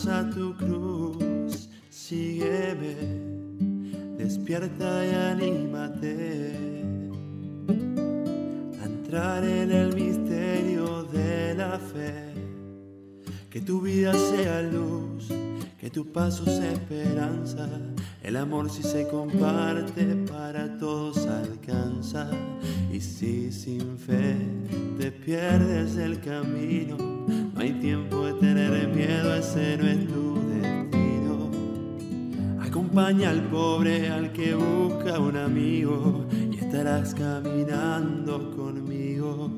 Abraza tu cruz, sígueme, despierta y anímate a entrar en el misterio de la fe. Que tu vida sea luz, que tu paso sea esperanza. El amor si se comparte para todos alcanza. Y si sin fe te pierdes el camino, no hay tiempo de tener miedo, ese no es tu destino. Acompaña al pobre, al que busca un amigo, y estarás caminando conmigo.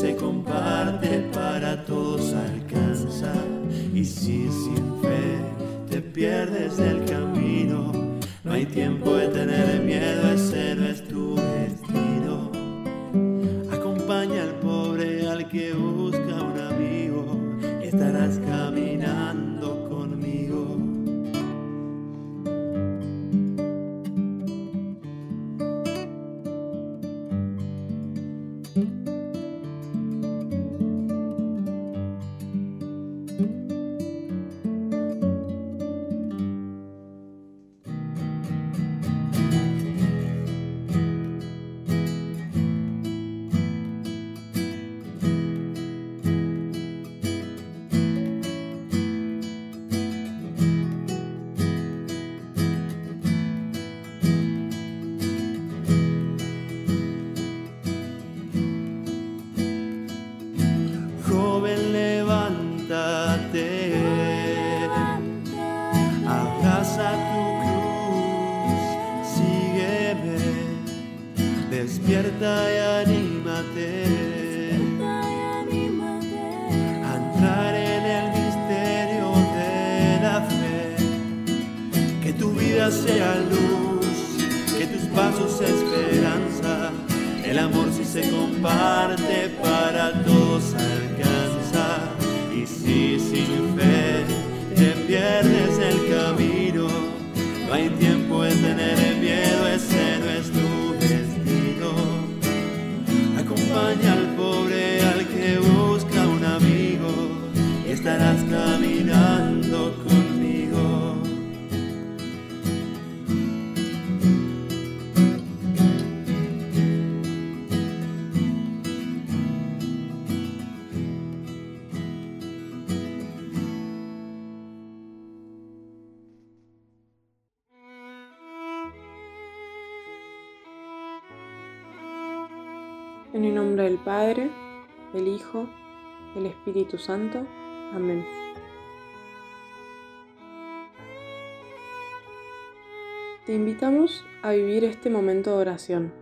Se comparte para todos alcanza. Y si sin fe te pierdes del camino, no hay tiempo de tener miedo, ese no es tu destino. Acompaña al pobre, al que busca un amigo, estarás amor si se comparte para todos alcanza. Y si sin fe te pierdes el En el nombre del Padre, del Hijo, del Espíritu Santo. Amén. Te invitamos a vivir este momento de oración.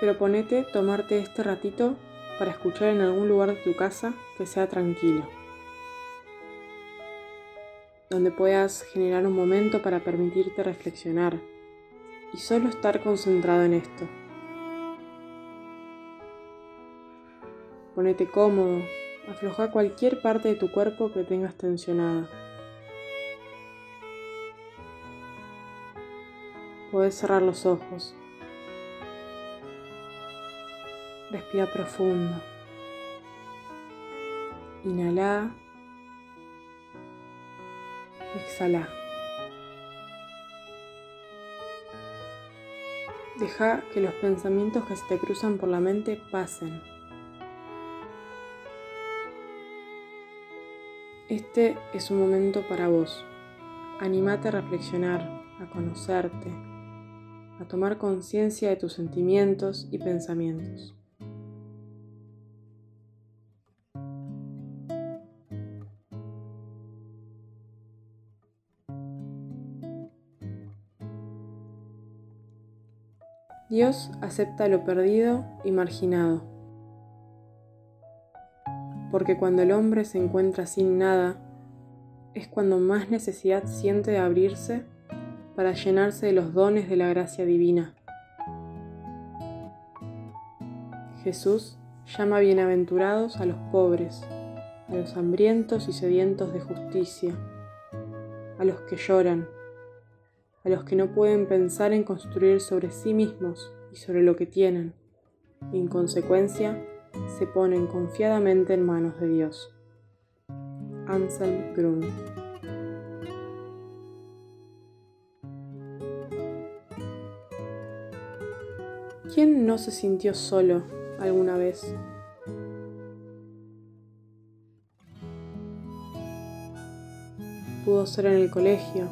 Pero ponete tomarte este ratito para escuchar en algún lugar de tu casa que sea tranquilo. Donde puedas generar un momento para permitirte reflexionar y solo estar concentrado en esto. Ponete cómodo, afloja cualquier parte de tu cuerpo que tengas tensionada. Puedes cerrar los ojos. Respira profundo. Inhala. Exhala. Deja que los pensamientos que se te cruzan por la mente pasen. Este es un momento para vos. Anímate a reflexionar, a conocerte, a tomar conciencia de tus sentimientos y pensamientos. Dios acepta lo perdido y marginado. Porque cuando el hombre se encuentra sin nada, es cuando más necesidad siente de abrirse para llenarse de los dones de la gracia divina. Jesús llama bienaventurados a los pobres, a los hambrientos y sedientos de justicia, a los que lloran, a los que no pueden pensar en construir sobre sí mismos y sobre lo que tienen, y en consecuencia se ponen confiadamente en manos de Dios. Anselm Grun ¿Quién no se sintió solo alguna vez? Pudo ser en el colegio,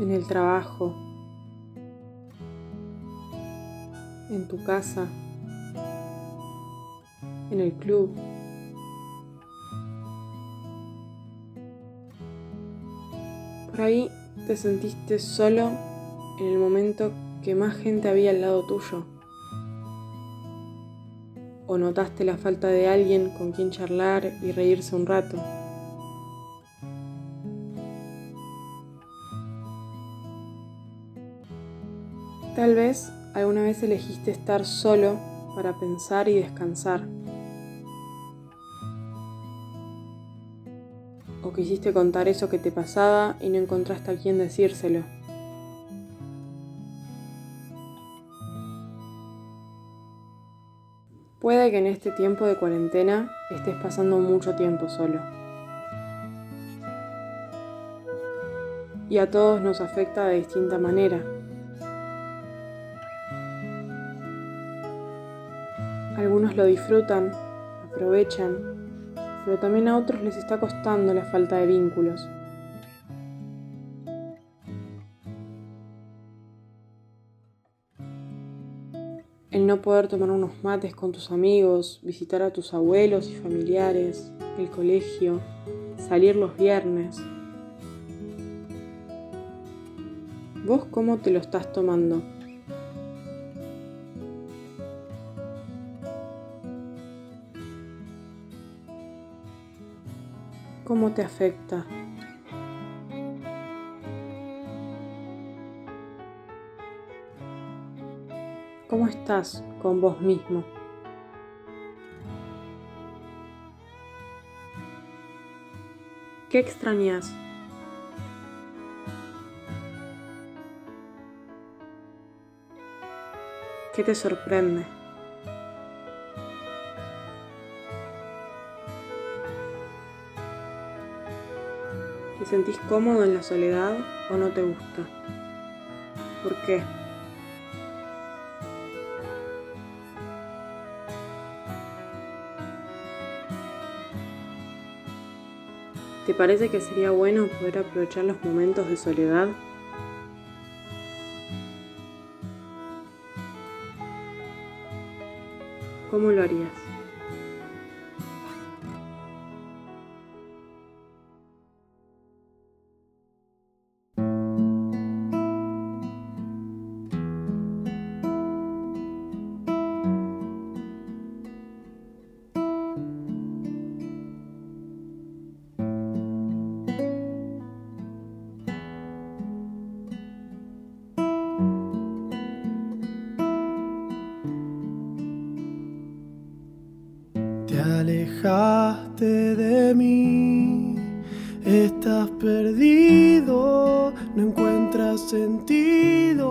en el trabajo, en tu casa, en el club. Por ahí te sentiste solo en el momento que más gente había al lado tuyo. O notaste la falta de alguien con quien charlar y reírse un rato. Tal vez alguna vez elegiste estar solo para pensar y descansar. O quisiste contar eso que te pasaba y no encontraste a quien decírselo. Puede que en este tiempo de cuarentena estés pasando mucho tiempo solo. Y a todos nos afecta de distinta manera. Algunos lo disfrutan, aprovechan, pero también a otros les está costando la falta de vínculos. El no poder tomar unos mates con tus amigos, visitar a tus abuelos y familiares, el colegio, salir los viernes. ¿Vos cómo te lo estás tomando? ¿Cómo te afecta? ¿Cómo estás con vos mismo? ¿Qué extrañas? ¿Qué te sorprende? Sentís cómodo en la soledad o no te gusta? ¿Por qué? ¿Te parece que sería bueno poder aprovechar los momentos de soledad? ¿Cómo lo harías? Alejaste de mí, estás perdido, no encuentras sentido.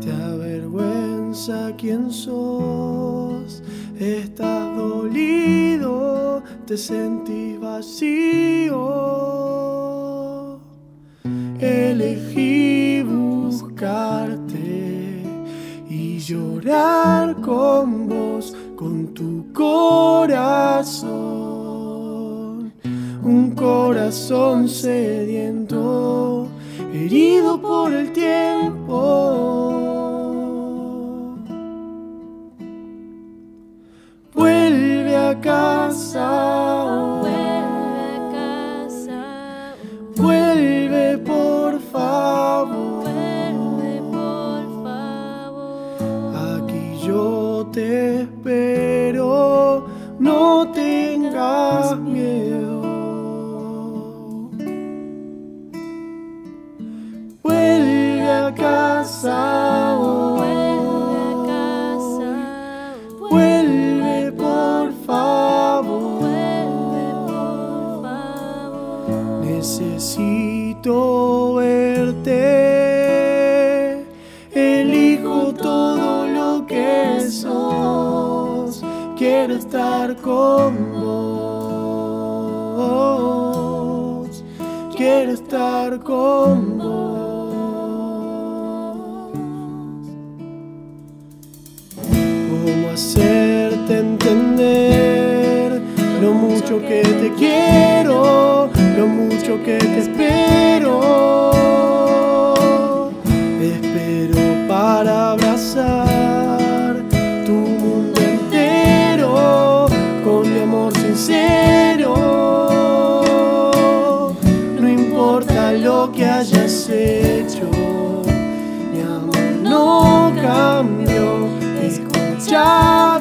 Te avergüenza quién sos, estás dolido, te sentís vacío. Llorar con vos con tu corazón, un corazón sediento, herido por el tiempo. Vuelve a casa. Vuelve a casa. Vuelve por favor. Necesito verte. Elijo todo lo que sos. Quiero estar con vos. Quiero estar con vos. Que te quiero, lo mucho que te espero. Espero para abrazar tu mundo entero con mi amor sincero. No importa lo que hayas hecho, mi amor no cambió. Escucha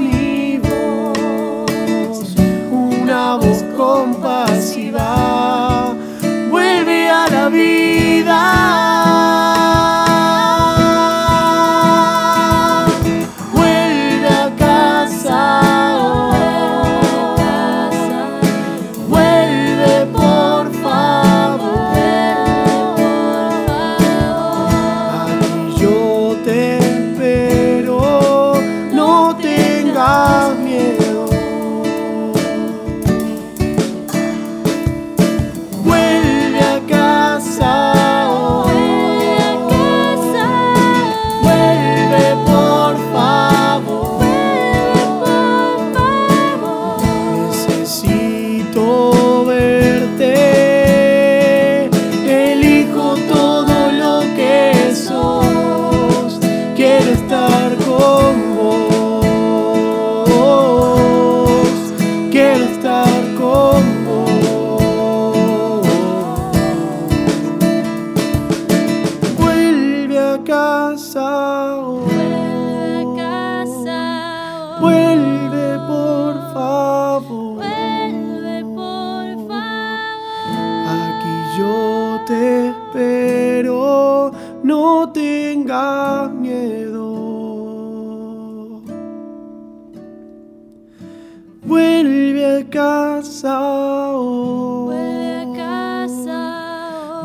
quiero estar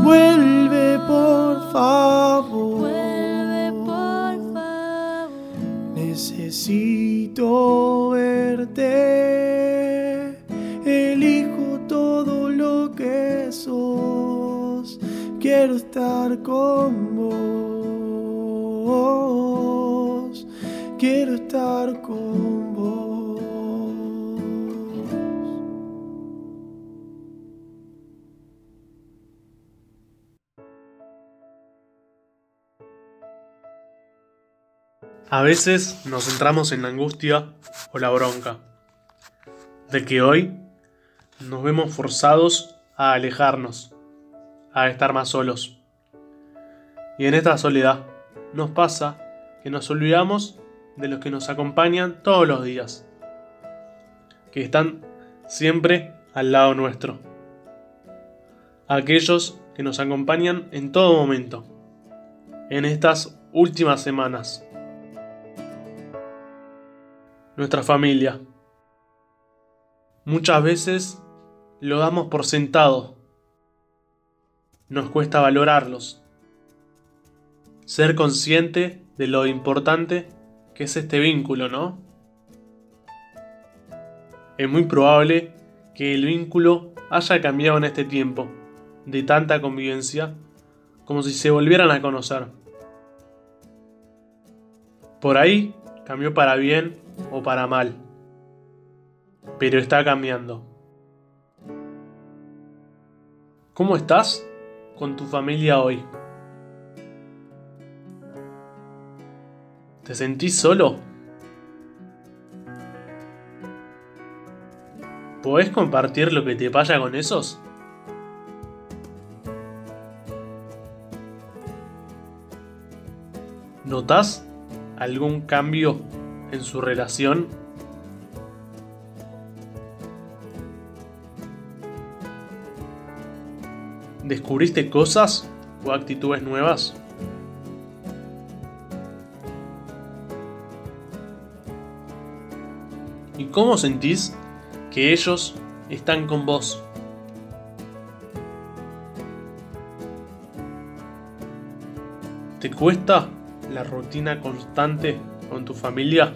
vuelve por favor. Necesito verte, elijo todo lo que sos, quiero estar con A veces nos centramos en la angustia o la bronca, de que hoy nos vemos forzados a alejarnos, a estar más solos. Y en esta soledad nos pasa que nos olvidamos de los que nos acompañan todos los días, que están siempre al lado nuestro, aquellos que nos acompañan en todo momento, en estas últimas semanas nuestra familia. Muchas veces lo damos por sentado. Nos cuesta valorarlos. Ser consciente de lo importante que es este vínculo, ¿no? Es muy probable que el vínculo haya cambiado en este tiempo de tanta convivencia como si se volvieran a conocer. Por ahí cambió para bien o para mal. Pero está cambiando. ¿Cómo estás con tu familia hoy? ¿Te sentís solo? ¿Podés compartir lo que te pasa con esos? ¿Notás algún cambio en su relación? ¿Descubriste cosas o actitudes nuevas? ¿Y cómo sentís que ellos están con vos? ¿Te cuesta la rutina constante con tu familia?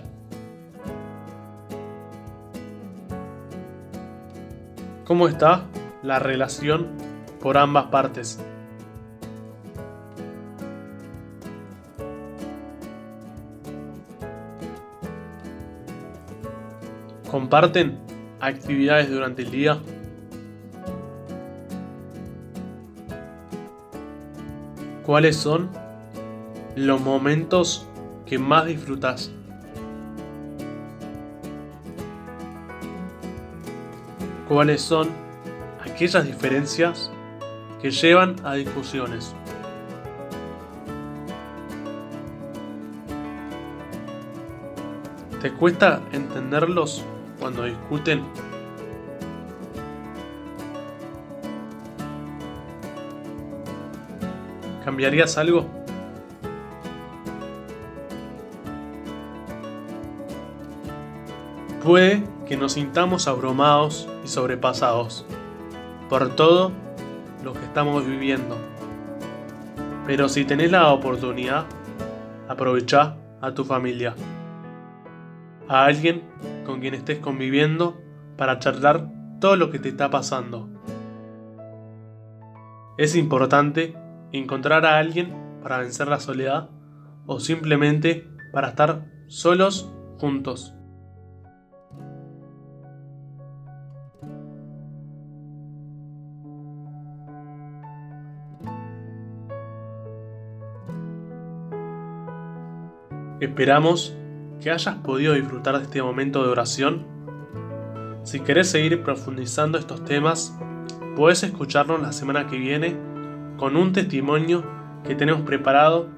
¿Cómo está la relación por ambas partes? ¿Comparten actividades durante el día? ¿Cuáles son los momentos que más disfrutas? ¿Cuáles son aquellas diferencias que llevan a discusiones? ¿Te cuesta entenderlos cuando discuten? ¿Cambiarías algo? Puede que nos sintamos abrumados y sobrepasados por todo lo que estamos viviendo. Pero si tenés la oportunidad, aprovecha a tu familia, a alguien con quien estés conviviendo para charlar todo lo que te está pasando. Es importante encontrar a alguien para vencer la soledad o simplemente para estar solos juntos. Esperamos que hayas podido disfrutar de este momento de oración. Si querés seguir profundizando estos temas, puedes escucharnos la semana que viene con un testimonio que tenemos preparado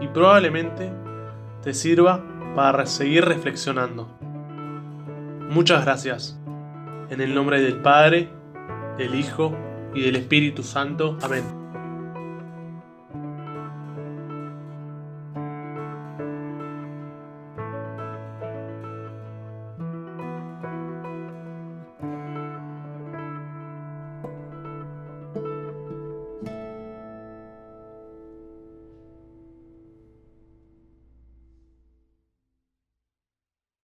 y probablemente te sirva para seguir reflexionando. Muchas gracias. En el nombre del Padre, del Hijo y del Espíritu Santo. Amén.